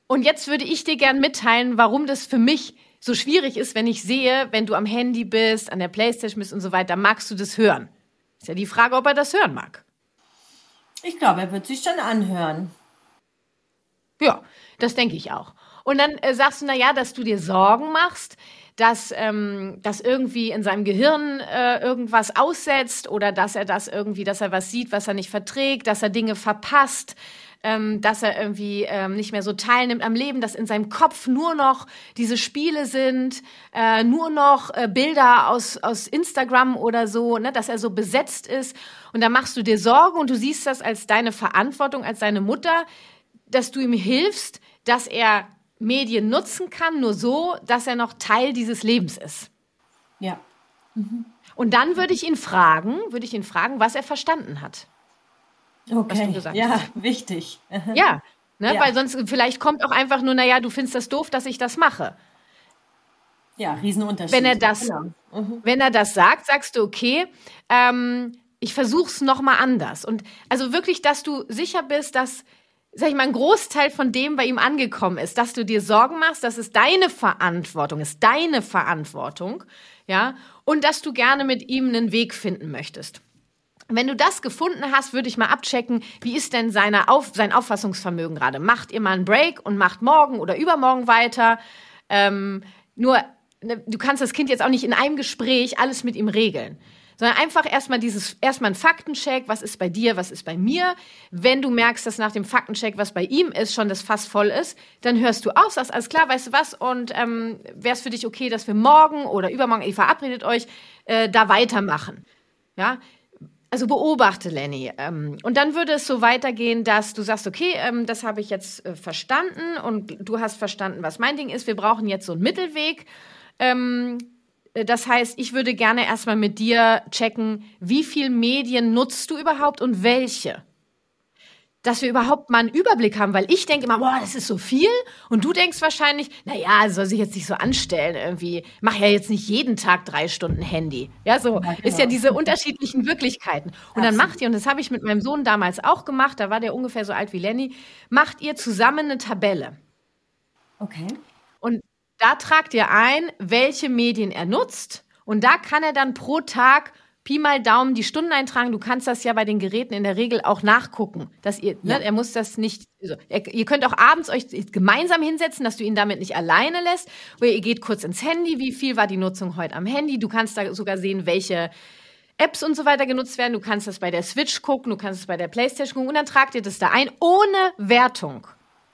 Speaker 1: und jetzt würde ich dir gern mitteilen, warum das für mich so schwierig ist, wenn ich sehe, wenn du am Handy bist, an der Playstation bist und so weiter, magst du das hören? Ist ja die Frage, ob er das hören mag.
Speaker 2: Ich glaube, er wird sich schon anhören.
Speaker 1: Ja, das denke ich auch. Und dann äh, sagst du, na ja, dass du dir Sorgen machst, dass, ähm, dass irgendwie in seinem Gehirn äh, irgendwas aussetzt oder dass er das irgendwie, dass er was sieht, was er nicht verträgt, dass er Dinge verpasst, ähm, dass er irgendwie ähm, nicht mehr so teilnimmt am Leben, dass in seinem Kopf nur noch diese Spiele sind, äh, nur noch äh, Bilder aus, aus Instagram oder so, ne, dass er so besetzt ist. Und da machst du dir Sorgen und du siehst das als deine Verantwortung, als deine Mutter, dass du ihm hilfst, dass er Medien nutzen kann, nur so, dass er noch Teil dieses Lebens ist.
Speaker 2: Ja.
Speaker 1: Mhm. Und dann würde ich ihn fragen, würde ich ihn fragen, was er verstanden hat.
Speaker 2: Okay. ja, hast. wichtig.
Speaker 1: ja, ne? ja, weil sonst vielleicht kommt auch einfach nur, naja, du findest das doof, dass ich das mache.
Speaker 2: Ja, Riesenunterschied.
Speaker 1: Wenn er das, genau. mhm. wenn er das sagt, sagst du, okay, ähm, ich versuche es nochmal anders. Und also wirklich, dass du sicher bist, dass, sag ich mal, ein Großteil von dem bei ihm angekommen ist, dass du dir Sorgen machst, dass es deine Verantwortung ist, deine Verantwortung, ja, und dass du gerne mit ihm einen Weg finden möchtest. Wenn du das gefunden hast, würde ich mal abchecken, wie ist denn seine Auf, sein Auffassungsvermögen gerade? Macht ihr mal einen Break und macht morgen oder übermorgen weiter? Ähm, nur, ne, du kannst das Kind jetzt auch nicht in einem Gespräch alles mit ihm regeln sondern einfach erstmal dieses, erstmal ein Faktencheck, was ist bei dir, was ist bei mir. Wenn du merkst, dass nach dem Faktencheck, was bei ihm ist, schon das Fass voll ist, dann hörst du auf, sagst, alles klar, weißt du was, und ähm, wäre es für dich okay, dass wir morgen oder übermorgen, ihr verabredet euch, äh, da weitermachen. Ja, also beobachte Lenny. Ähm, und dann würde es so weitergehen, dass du sagst, okay, ähm, das habe ich jetzt äh, verstanden und du hast verstanden, was mein Ding ist. Wir brauchen jetzt so einen Mittelweg. Äh, das heißt, ich würde gerne erstmal mit dir checken, wie viel Medien nutzt du überhaupt und welche? dass wir überhaupt mal einen Überblick haben, weil ich denke immer, boah, das ist so viel und du denkst wahrscheinlich, naja, soll sich jetzt nicht so anstellen irgendwie, mach ja jetzt nicht jeden Tag drei Stunden Handy. Ja, so genau. ist ja diese unterschiedlichen Wirklichkeiten. Und dann macht ihr, und das habe ich mit meinem Sohn damals auch gemacht, da war der ungefähr so alt wie Lenny, macht ihr zusammen eine Tabelle.
Speaker 2: Okay.
Speaker 1: Da tragt ihr ein, welche Medien er nutzt und da kann er dann pro Tag Pi mal Daumen die Stunden eintragen. Du kannst das ja bei den Geräten in der Regel auch nachgucken, dass ihr, ne, ja. ne, er muss das nicht, also, er, ihr könnt auch abends euch gemeinsam hinsetzen, dass du ihn damit nicht alleine lässt, oder ihr geht kurz ins Handy, wie viel war die Nutzung heute am Handy. Du kannst da sogar sehen, welche Apps und so weiter genutzt werden. Du kannst das bei der Switch gucken, du kannst es bei der Playstation gucken und dann tragt ihr das da ein, ohne Wertung.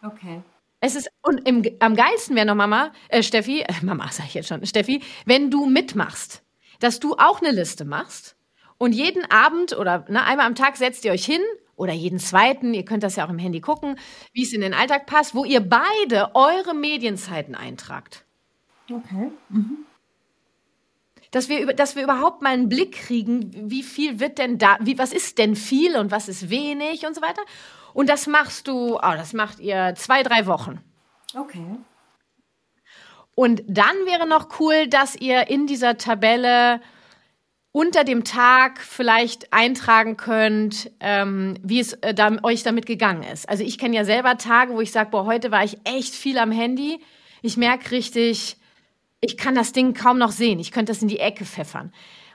Speaker 2: Okay.
Speaker 1: Es ist, und im, am geilsten wäre noch Mama, äh, Steffi, äh, Mama sag ich jetzt schon, Steffi, wenn du mitmachst dass du auch eine Liste machst und jeden Abend oder ne, einmal am Tag setzt ihr euch hin oder jeden zweiten, ihr könnt das ja auch im Handy gucken, wie es in den Alltag passt, wo ihr beide eure Medienzeiten eintragt.
Speaker 2: Okay. Mhm.
Speaker 1: Dass wir, dass wir überhaupt mal einen Blick kriegen, wie viel wird denn da, wie, was ist denn viel und was ist wenig und so weiter. Und das machst du, oh, das macht ihr zwei, drei Wochen.
Speaker 2: Okay.
Speaker 1: Und dann wäre noch cool, dass ihr in dieser Tabelle unter dem Tag vielleicht eintragen könnt, ähm, wie es äh, da, euch damit gegangen ist. Also ich kenne ja selber Tage, wo ich sage, boah, heute war ich echt viel am Handy. Ich merke richtig, ich kann das Ding kaum noch sehen. Ich könnte das in die Ecke pfeffern.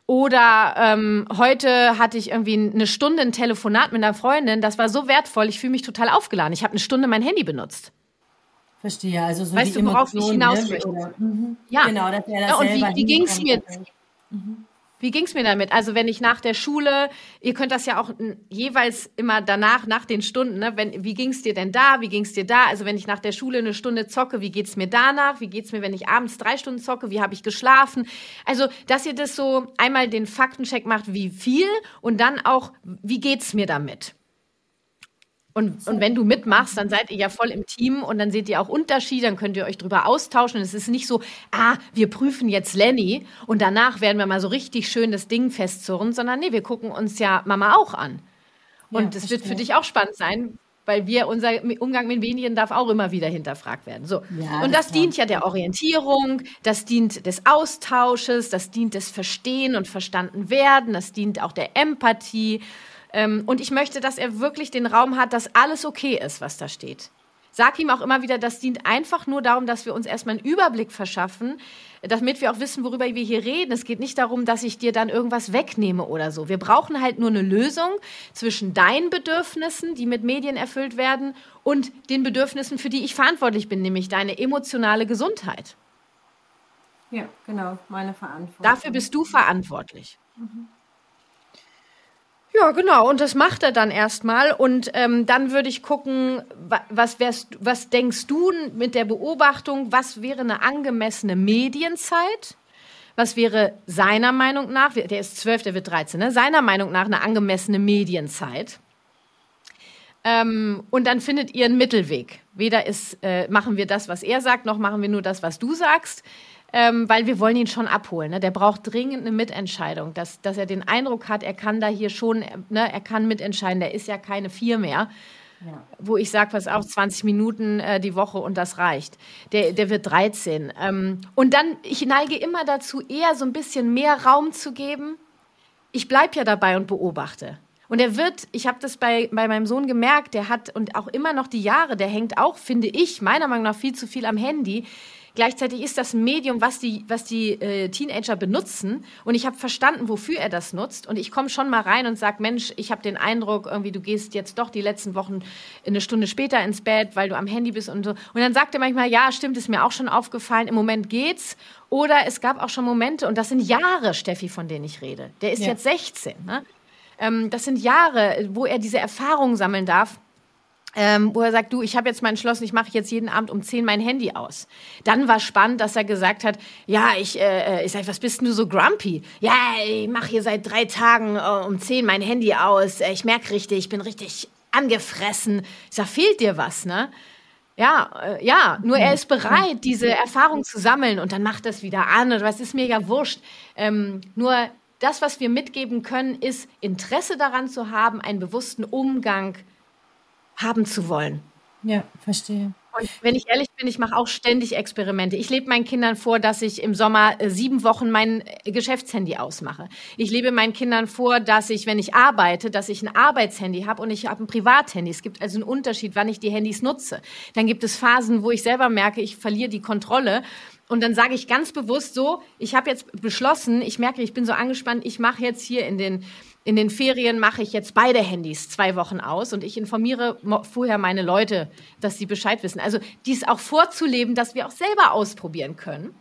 Speaker 1: Oder ähm, heute hatte ich irgendwie eine Stunde ein Telefonat mit einer Freundin. Das war so wertvoll. Ich fühle mich total aufgeladen. Ich habe eine Stunde mein Handy benutzt.
Speaker 2: Verstehe, also so
Speaker 1: weißt
Speaker 2: die
Speaker 1: du, worauf ich hinaus ne? möchte?
Speaker 2: Mhm. Ja, genau, dass er das ja,
Speaker 1: und wie, wie ging es mir? Mhm. Wie ging es mir damit? Also wenn ich nach der Schule, ihr könnt das ja auch jeweils immer danach, nach den Stunden, ne? wenn, wie ging es dir denn da, wie ging es dir da? Also wenn ich nach der Schule eine Stunde zocke, wie geht es mir danach? Wie geht es mir, wenn ich abends drei Stunden zocke? Wie habe ich geschlafen? Also, dass ihr das so einmal den Faktencheck macht, wie viel und dann auch, wie geht es mir damit? Und, und wenn du mitmachst, dann seid ihr ja voll im Team und dann seht ihr auch Unterschiede, dann könnt ihr euch drüber austauschen. es ist nicht so, ah, wir prüfen jetzt Lenny und danach werden wir mal so richtig schön das Ding festzurren, sondern nee, wir gucken uns ja Mama auch an. Und es ja, wird für dich auch spannend sein, weil wir, unser Umgang mit Medien darf auch immer wieder hinterfragt werden. So. Ja, und das, das dient ja der Orientierung, das dient des Austausches, das dient des Verstehen und Verstanden werden, das dient auch der Empathie. Ähm, und ich möchte, dass er wirklich den Raum hat, dass alles okay ist, was da steht. Sag ihm auch immer wieder, das dient einfach nur darum, dass wir uns erstmal einen Überblick verschaffen, damit wir auch wissen, worüber wir hier reden. Es geht nicht darum, dass ich dir dann irgendwas wegnehme oder so. Wir brauchen halt nur eine Lösung zwischen deinen Bedürfnissen, die mit Medien erfüllt werden, und den Bedürfnissen, für die ich verantwortlich bin, nämlich deine emotionale Gesundheit.
Speaker 2: Ja, genau, meine Verantwortung.
Speaker 1: Dafür bist du verantwortlich. Mhm. Ja, genau. Und das macht er dann erstmal. Und ähm, dann würde ich gucken, was, wärst, was denkst du mit der Beobachtung, was wäre eine angemessene Medienzeit? Was wäre seiner Meinung nach, der ist zwölf, der wird 13, ne? seiner Meinung nach eine angemessene Medienzeit? Ähm, und dann findet ihr einen Mittelweg. Weder ist, äh, machen wir das, was er sagt, noch machen wir nur das, was du sagst ähm, weil wir wollen ihn schon abholen. Ne? Der braucht dringend eine Mitentscheidung, dass, dass er den Eindruck hat, er kann da hier schon, ne, er kann mitentscheiden. Der ist ja keine vier mehr. Ja. Wo ich sage, was auch 20 Minuten äh, die Woche und das reicht. Der, der wird 13. Ähm, und dann, ich neige immer dazu, eher so ein bisschen mehr Raum zu geben. Ich bleibe ja dabei und beobachte. Und er wird, ich habe das bei, bei meinem Sohn gemerkt, der hat und auch immer noch die Jahre, der hängt auch, finde ich, meiner Meinung nach viel zu viel am Handy. Gleichzeitig ist das Medium, was die, was die äh, Teenager benutzen. Und ich habe verstanden, wofür er das nutzt. Und ich komme schon mal rein und sage, Mensch, ich habe den Eindruck, irgendwie du gehst jetzt doch die letzten Wochen eine Stunde später ins Bett, weil du am Handy bist und so. Und dann sagt er manchmal, ja, stimmt, ist mir auch schon aufgefallen. Im Moment geht's. Oder es gab auch schon Momente, und das sind Jahre, Steffi, von denen ich rede. Der ist ja. jetzt 16. Ne? Ähm, das sind Jahre, wo er diese Erfahrung sammeln darf ähm, wo er sagt, du, ich habe jetzt mal entschlossen, ich mache jetzt jeden Abend um 10 mein Handy aus. Dann war spannend, dass er gesagt hat, ja, ich, äh, ich sag, was bist denn du so grumpy? Ja, ich mache hier seit drei Tagen äh, um 10 mein Handy aus. Äh, ich merke richtig, ich bin richtig angefressen. Ich sag, fehlt dir was, ne? Ja, äh, ja, nur er ist bereit, diese Erfahrung zu sammeln und dann macht das wieder an oder was ist mir ja wurscht. Ähm, nur das, was wir mitgeben können, ist Interesse daran zu haben, einen bewussten Umgang haben zu wollen.
Speaker 2: Ja, verstehe.
Speaker 1: Und wenn ich ehrlich bin, ich mache auch ständig Experimente. Ich lebe meinen Kindern vor, dass ich im Sommer äh, sieben Wochen mein äh, Geschäftshandy ausmache. Ich lebe meinen Kindern vor, dass ich, wenn ich arbeite, dass ich ein Arbeitshandy habe und ich habe ein Privathandy. Es gibt also einen Unterschied, wann ich die Handys nutze. Dann gibt es Phasen, wo ich selber merke, ich verliere die Kontrolle. Und dann sage ich ganz bewusst so, ich habe jetzt beschlossen, ich merke, ich bin so angespannt, ich mache jetzt hier in den in den Ferien mache ich jetzt beide Handys zwei Wochen aus und ich informiere vorher meine Leute, dass sie Bescheid wissen. Also dies auch vorzuleben, dass wir auch selber ausprobieren können.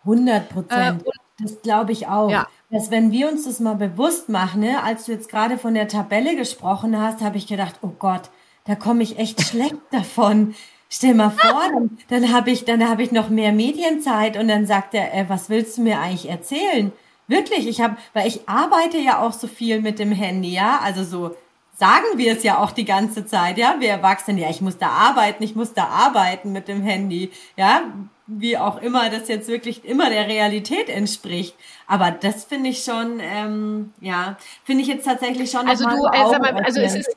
Speaker 2: 100 Prozent. Äh, das glaube ich auch. Ja. Dass wenn wir uns das mal bewusst machen, ne, als du jetzt gerade von der Tabelle gesprochen hast, habe ich gedacht, oh Gott, da komme ich echt schlecht davon. Stell mal vor, dann, dann habe ich, dann habe ich noch mehr Medienzeit und dann sagt er, äh, was willst du mir eigentlich erzählen? Wirklich, ich habe, weil ich arbeite ja auch so viel mit dem Handy, ja, also so sagen wir es ja auch die ganze Zeit, ja, wir Erwachsenen, ja, ich muss da arbeiten, ich muss da arbeiten mit dem Handy, ja, wie auch immer das jetzt wirklich immer der Realität entspricht. Aber das finde ich schon, ähm, ja, finde ich jetzt tatsächlich schon.
Speaker 1: Also du, äh, mal, also es ist,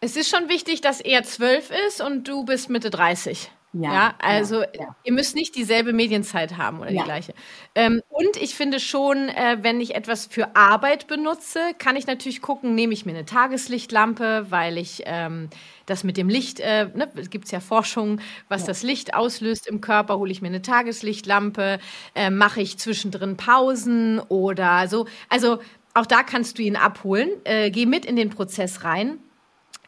Speaker 1: es ist schon wichtig, dass er zwölf ist und du bist Mitte 30. Ja, ja also ja. ihr müsst nicht dieselbe Medienzeit haben oder ja. die gleiche. Ähm, und ich finde schon, äh, wenn ich etwas für Arbeit benutze, kann ich natürlich gucken, nehme ich mir eine Tageslichtlampe, weil ich ähm, das mit dem Licht, äh, ne, es gibt ja Forschung, was das Licht auslöst im Körper, hole ich mir eine Tageslichtlampe, äh, mache ich zwischendrin Pausen oder so. Also auch da kannst du ihn abholen. Äh, geh mit in den Prozess rein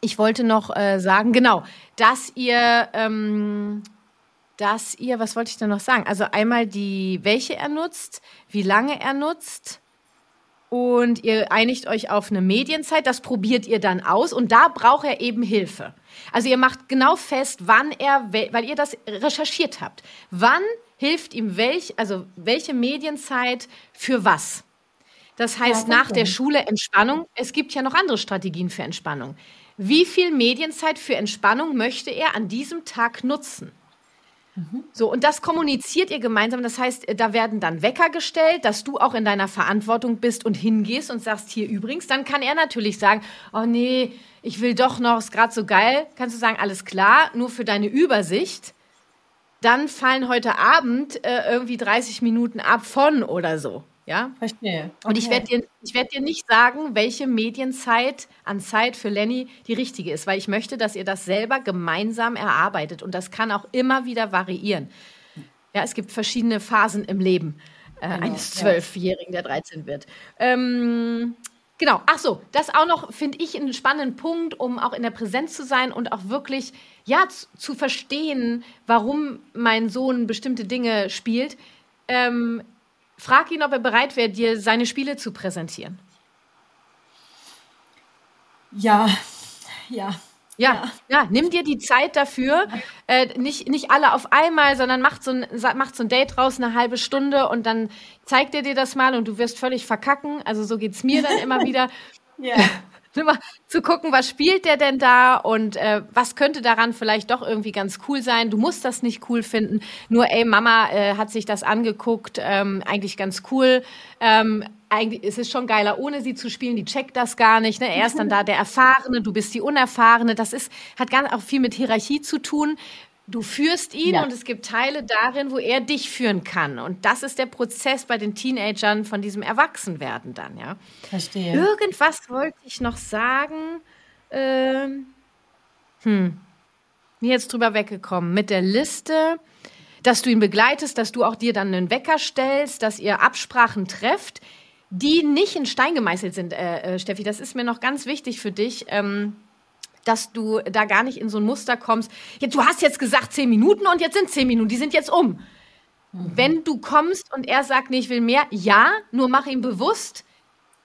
Speaker 1: ich wollte noch äh, sagen, genau, dass ihr, ähm, dass ihr, was wollte ich denn noch sagen? Also einmal die, welche er nutzt, wie lange er nutzt und ihr einigt euch auf eine Medienzeit, das probiert ihr dann aus und da braucht er eben Hilfe. Also ihr macht genau fest, wann er, weil ihr das recherchiert habt, wann hilft ihm welch, also welche Medienzeit für was. Das heißt, ja, nach der Schule Entspannung. Es gibt ja noch andere Strategien für Entspannung. Wie viel Medienzeit für Entspannung möchte er an diesem Tag nutzen? So, und das kommuniziert ihr gemeinsam. Das heißt, da werden dann Wecker gestellt, dass du auch in deiner Verantwortung bist und hingehst und sagst, hier übrigens, dann kann er natürlich sagen, oh nee, ich will doch noch, ist gerade so geil. Kannst du sagen, alles klar, nur für deine Übersicht. Dann fallen heute Abend äh, irgendwie 30 Minuten ab von oder so. Ja?
Speaker 2: Verstehe. Okay.
Speaker 1: Und ich werde dir, werd dir nicht sagen, welche Medienzeit an Zeit für Lenny die richtige ist, weil ich möchte, dass ihr das selber gemeinsam erarbeitet. Und das kann auch immer wieder variieren. Ja, es gibt verschiedene Phasen im Leben äh, genau, eines Zwölfjährigen, der 13 wird. Ähm, Genau, ach so, das auch noch finde ich einen spannenden Punkt, um auch in der Präsenz zu sein und auch wirklich ja zu, zu verstehen, warum mein Sohn bestimmte Dinge spielt. Ähm, Frag ihn, ob er bereit wäre, dir seine Spiele zu präsentieren.
Speaker 2: Ja, ja.
Speaker 1: Ja, ja, nimm dir die Zeit dafür. Äh, nicht, nicht alle auf einmal, sondern macht so, ein, macht so ein Date raus, eine halbe Stunde und dann zeigt er dir das mal und du wirst völlig verkacken. Also so geht's mir dann immer wieder. ja. Zu gucken, was spielt der denn da und äh, was könnte daran vielleicht doch irgendwie ganz cool sein. Du musst das nicht cool finden. Nur, ey, Mama äh, hat sich das angeguckt, ähm, eigentlich ganz cool. Ähm, eigentlich ist es schon geiler, ohne sie zu spielen. Die checkt das gar nicht. Ne? Er ist dann da der Erfahrene, du bist die Unerfahrene. Das ist, hat ganz auch viel mit Hierarchie zu tun. Du führst ihn ja. und es gibt Teile darin, wo er dich führen kann. Und das ist der Prozess bei den Teenagern von diesem Erwachsenwerden dann, ja.
Speaker 2: Verstehe.
Speaker 1: Irgendwas wollte ich noch sagen. Ähm, hm. Mir jetzt drüber weggekommen. Mit der Liste, dass du ihn begleitest, dass du auch dir dann einen Wecker stellst, dass ihr Absprachen trefft, die nicht in Stein gemeißelt sind, äh, äh, Steffi. Das ist mir noch ganz wichtig für dich. Ähm, dass du da gar nicht in so ein Muster kommst. Ja, du hast jetzt gesagt zehn Minuten und jetzt sind zehn Minuten, die sind jetzt um. Mhm. Wenn du kommst und er sagt, nee, ich will mehr, ja, nur mach ihm bewusst,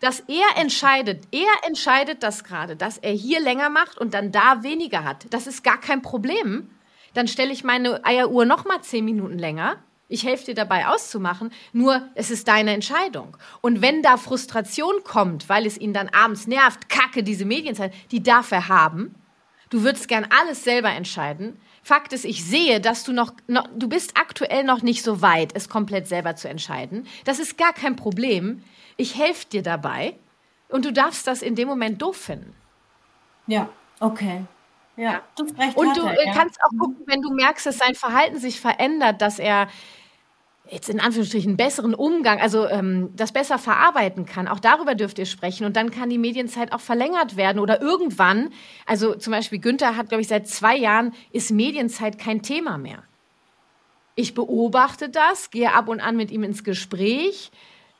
Speaker 1: dass er entscheidet, er entscheidet das gerade, dass er hier länger macht und dann da weniger hat. Das ist gar kein Problem. Dann stelle ich meine Eieruhr noch mal zehn Minuten länger ich helfe dir dabei auszumachen, nur es ist deine Entscheidung. Und wenn da Frustration kommt, weil es ihn dann abends nervt, kacke, diese Medienzeit, die darf er haben. Du würdest gern alles selber entscheiden. Fakt ist, ich sehe, dass du noch, noch, du bist aktuell noch nicht so weit, es komplett selber zu entscheiden. Das ist gar kein Problem. Ich helfe dir dabei und du darfst das in dem Moment doof finden.
Speaker 2: Ja, okay. Ja,
Speaker 1: du recht Und du er, ja. kannst auch gucken, wenn du merkst, dass sein Verhalten sich verändert, dass er jetzt in Anführungsstrichen besseren Umgang, also ähm, das besser verarbeiten kann. Auch darüber dürft ihr sprechen. Und dann kann die Medienzeit auch verlängert werden oder irgendwann, also zum Beispiel Günther hat, glaube ich, seit zwei Jahren ist Medienzeit kein Thema mehr. Ich beobachte das, gehe ab und an mit ihm ins Gespräch.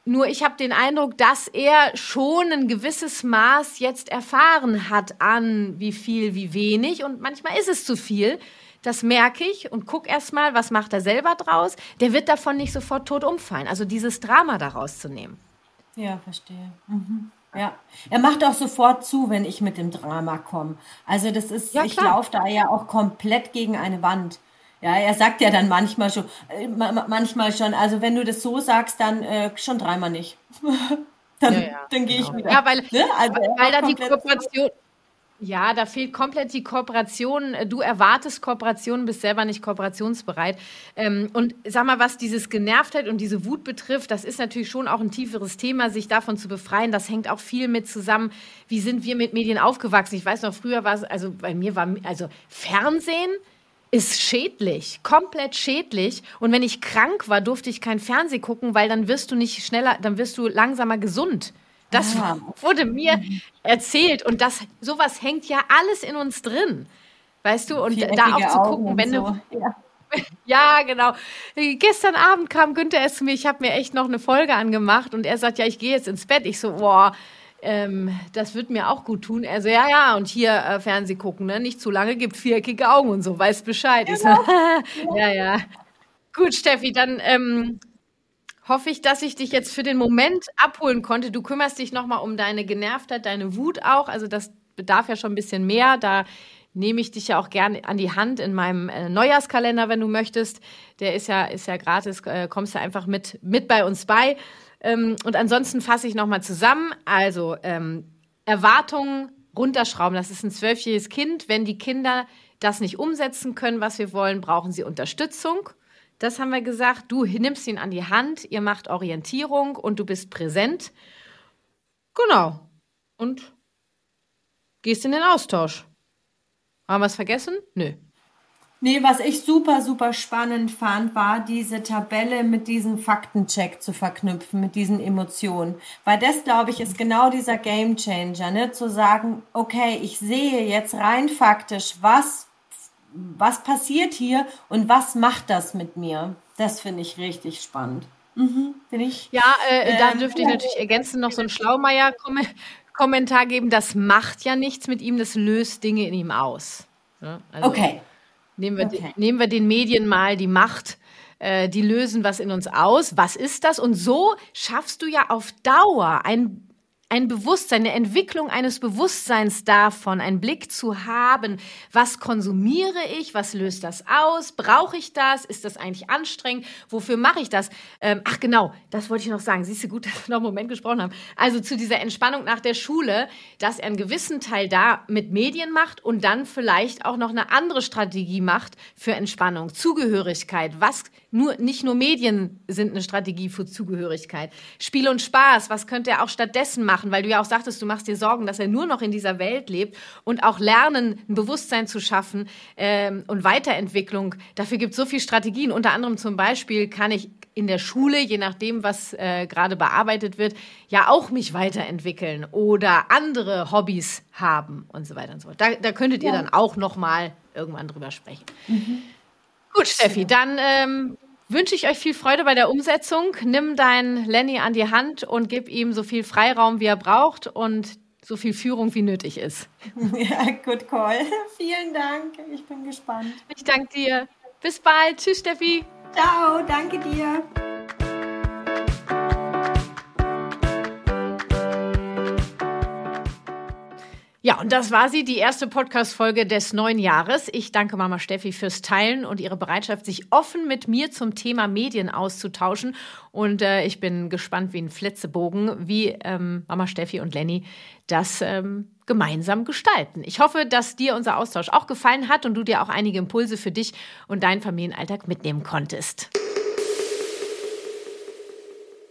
Speaker 1: Nur ich habe den Eindruck, dass er schon ein gewisses Maß jetzt erfahren hat an wie viel, wie wenig. Und manchmal ist es zu viel. Das merke ich und guck erst mal, was macht er selber draus. Der wird davon nicht sofort tot umfallen. Also dieses Drama daraus zu nehmen.
Speaker 2: Ja, verstehe. Mhm. Ja, er macht auch sofort zu, wenn ich mit dem Drama komme. Also das ist, ja, ich laufe da ja auch komplett gegen eine Wand. Ja, er sagt ja dann manchmal schon, äh, manchmal schon, also wenn du das so sagst, dann äh, schon dreimal nicht. dann, ja, ja, dann gehe ich genau. wieder.
Speaker 1: Ja, weil, ne? also weil da die Kooperation, ja, da fehlt komplett die Kooperation. Du erwartest Kooperation, bist selber nicht kooperationsbereit. Ähm, und sag mal, was dieses Genervtheit und diese Wut betrifft, das ist natürlich schon auch ein tieferes Thema, sich davon zu befreien. Das hängt auch viel mit zusammen, wie sind wir mit Medien aufgewachsen. Ich weiß noch, früher war es, also bei mir war, also Fernsehen ist schädlich, komplett schädlich. Und wenn ich krank war, durfte ich kein Fernsehen gucken, weil dann wirst du nicht schneller, dann wirst du langsamer gesund. Das ah. wurde mir erzählt und das sowas hängt ja alles in uns drin. Weißt du, und da auch zu gucken, wenn du so. ja. ja. genau. Gestern Abend kam Günther erst zu mir, ich habe mir echt noch eine Folge angemacht und er sagt, ja, ich gehe jetzt ins Bett. Ich so, boah, ähm, das wird mir auch gut tun. Er so, ja, ja, und hier äh, Fernseh gucken, ne? Nicht zu lange, gibt viereckige Augen und so, weiß Bescheid. Genau. So, ja, ja. Gut, Steffi, dann ähm, hoffe ich, dass ich dich jetzt für den Moment abholen konnte. Du kümmerst dich nochmal um deine Genervtheit, deine Wut auch. Also das bedarf ja schon ein bisschen mehr. Da nehme ich dich ja auch gerne an die Hand in meinem äh, Neujahrskalender, wenn du möchtest. Der ist ja, ist ja gratis, äh, kommst du einfach mit, mit bei uns bei. Ähm, und ansonsten fasse ich nochmal zusammen. Also ähm, Erwartungen runterschrauben. Das ist ein zwölfjähriges Kind. Wenn die Kinder das nicht umsetzen können, was wir wollen, brauchen sie Unterstützung. Das haben wir gesagt. Du nimmst ihn an die Hand, ihr macht Orientierung und du bist präsent. Genau. Und gehst in den Austausch. Haben wir es vergessen? Nö.
Speaker 2: Nee, was ich super, super spannend fand, war diese Tabelle mit diesem Faktencheck zu verknüpfen, mit diesen Emotionen. Weil das, glaube ich, ist genau dieser Gamechanger, ne? Zu sagen, okay, ich sehe jetzt rein faktisch, was was passiert hier und was macht das mit mir? Das finde ich richtig spannend.
Speaker 1: Mhm, ich, ja, äh, ähm, da dürfte ich natürlich ergänzend noch so einen Schlaumeier-Kommentar geben. Das macht ja nichts mit ihm, das löst Dinge in ihm aus.
Speaker 2: Ja, also okay.
Speaker 1: Nehmen wir, okay. nehmen wir den Medien mal die Macht äh, die lösen was in uns aus. Was ist das? Und so schaffst du ja auf Dauer ein ein Bewusstsein, eine Entwicklung eines Bewusstseins davon, einen Blick zu haben, was konsumiere ich, was löst das aus, brauche ich das, ist das eigentlich anstrengend, wofür mache ich das? Ähm, ach genau, das wollte ich noch sagen, siehst du gut, dass wir noch einen Moment gesprochen haben. Also zu dieser Entspannung nach der Schule, dass er einen gewissen Teil da mit Medien macht und dann vielleicht auch noch eine andere Strategie macht für Entspannung, Zugehörigkeit, was nur, nicht nur Medien sind eine Strategie für Zugehörigkeit. Spiel und Spaß, was könnte er auch stattdessen machen? Weil du ja auch sagtest, du machst dir Sorgen, dass er nur noch in dieser Welt lebt und auch lernen, ein Bewusstsein zu schaffen ähm, und Weiterentwicklung. Dafür gibt es so viele Strategien. Unter anderem zum Beispiel kann ich in der Schule, je nachdem, was äh, gerade bearbeitet wird, ja auch mich weiterentwickeln oder andere Hobbys haben und so weiter und so fort. Da, da könntet ihr ja. dann auch noch mal irgendwann drüber sprechen. Mhm. Gut, Steffi, dann ähm, wünsche ich euch viel Freude bei der Umsetzung. Nimm deinen Lenny an die Hand und gib ihm so viel Freiraum, wie er braucht und so viel Führung, wie nötig ist.
Speaker 2: Ja, good call. Vielen Dank. Ich bin gespannt.
Speaker 1: Ich danke dir. Bis bald. Tschüss, Steffi.
Speaker 2: Ciao, danke dir.
Speaker 1: Ja, und das war sie, die erste Podcast-Folge des neuen Jahres. Ich danke Mama Steffi fürs Teilen und ihre Bereitschaft, sich offen mit mir zum Thema Medien auszutauschen. Und äh, ich bin gespannt wie ein Flitzebogen, wie ähm, Mama Steffi und Lenny das ähm, gemeinsam gestalten. Ich hoffe, dass dir unser Austausch auch gefallen hat und du dir auch einige Impulse für dich und deinen Familienalltag mitnehmen konntest.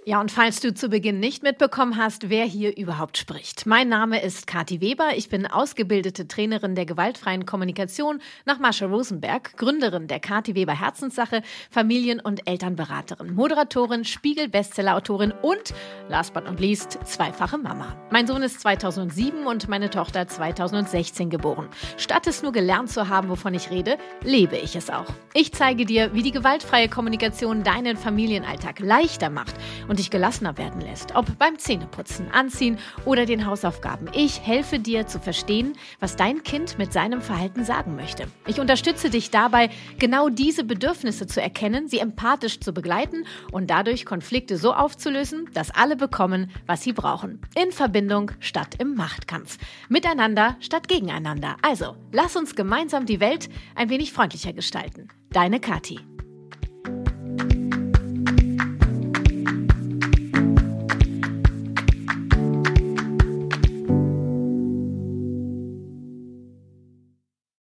Speaker 1: Ja, und falls du zu Beginn nicht mitbekommen hast, wer hier überhaupt spricht. Mein Name ist Kathi Weber. Ich bin ausgebildete Trainerin der gewaltfreien Kommunikation nach Marsha Rosenberg, Gründerin der Kathi Weber Herzenssache, Familien- und Elternberaterin, Moderatorin, Spiegel-Bestseller-Autorin und, last but not least, zweifache Mama. Mein Sohn ist 2007 und meine Tochter 2016 geboren. Statt es nur gelernt zu haben, wovon ich rede, lebe ich es auch. Ich zeige dir, wie die gewaltfreie Kommunikation deinen Familienalltag leichter macht und dich gelassener werden lässt, ob beim Zähneputzen, Anziehen oder den Hausaufgaben. Ich helfe dir zu verstehen, was dein Kind mit seinem Verhalten sagen möchte. Ich unterstütze dich dabei, genau diese Bedürfnisse zu erkennen, sie empathisch zu begleiten und dadurch Konflikte so aufzulösen, dass alle bekommen, was sie brauchen. In Verbindung statt im Machtkampf. Miteinander statt gegeneinander. Also, lass uns gemeinsam die Welt ein wenig freundlicher gestalten. Deine Kathi.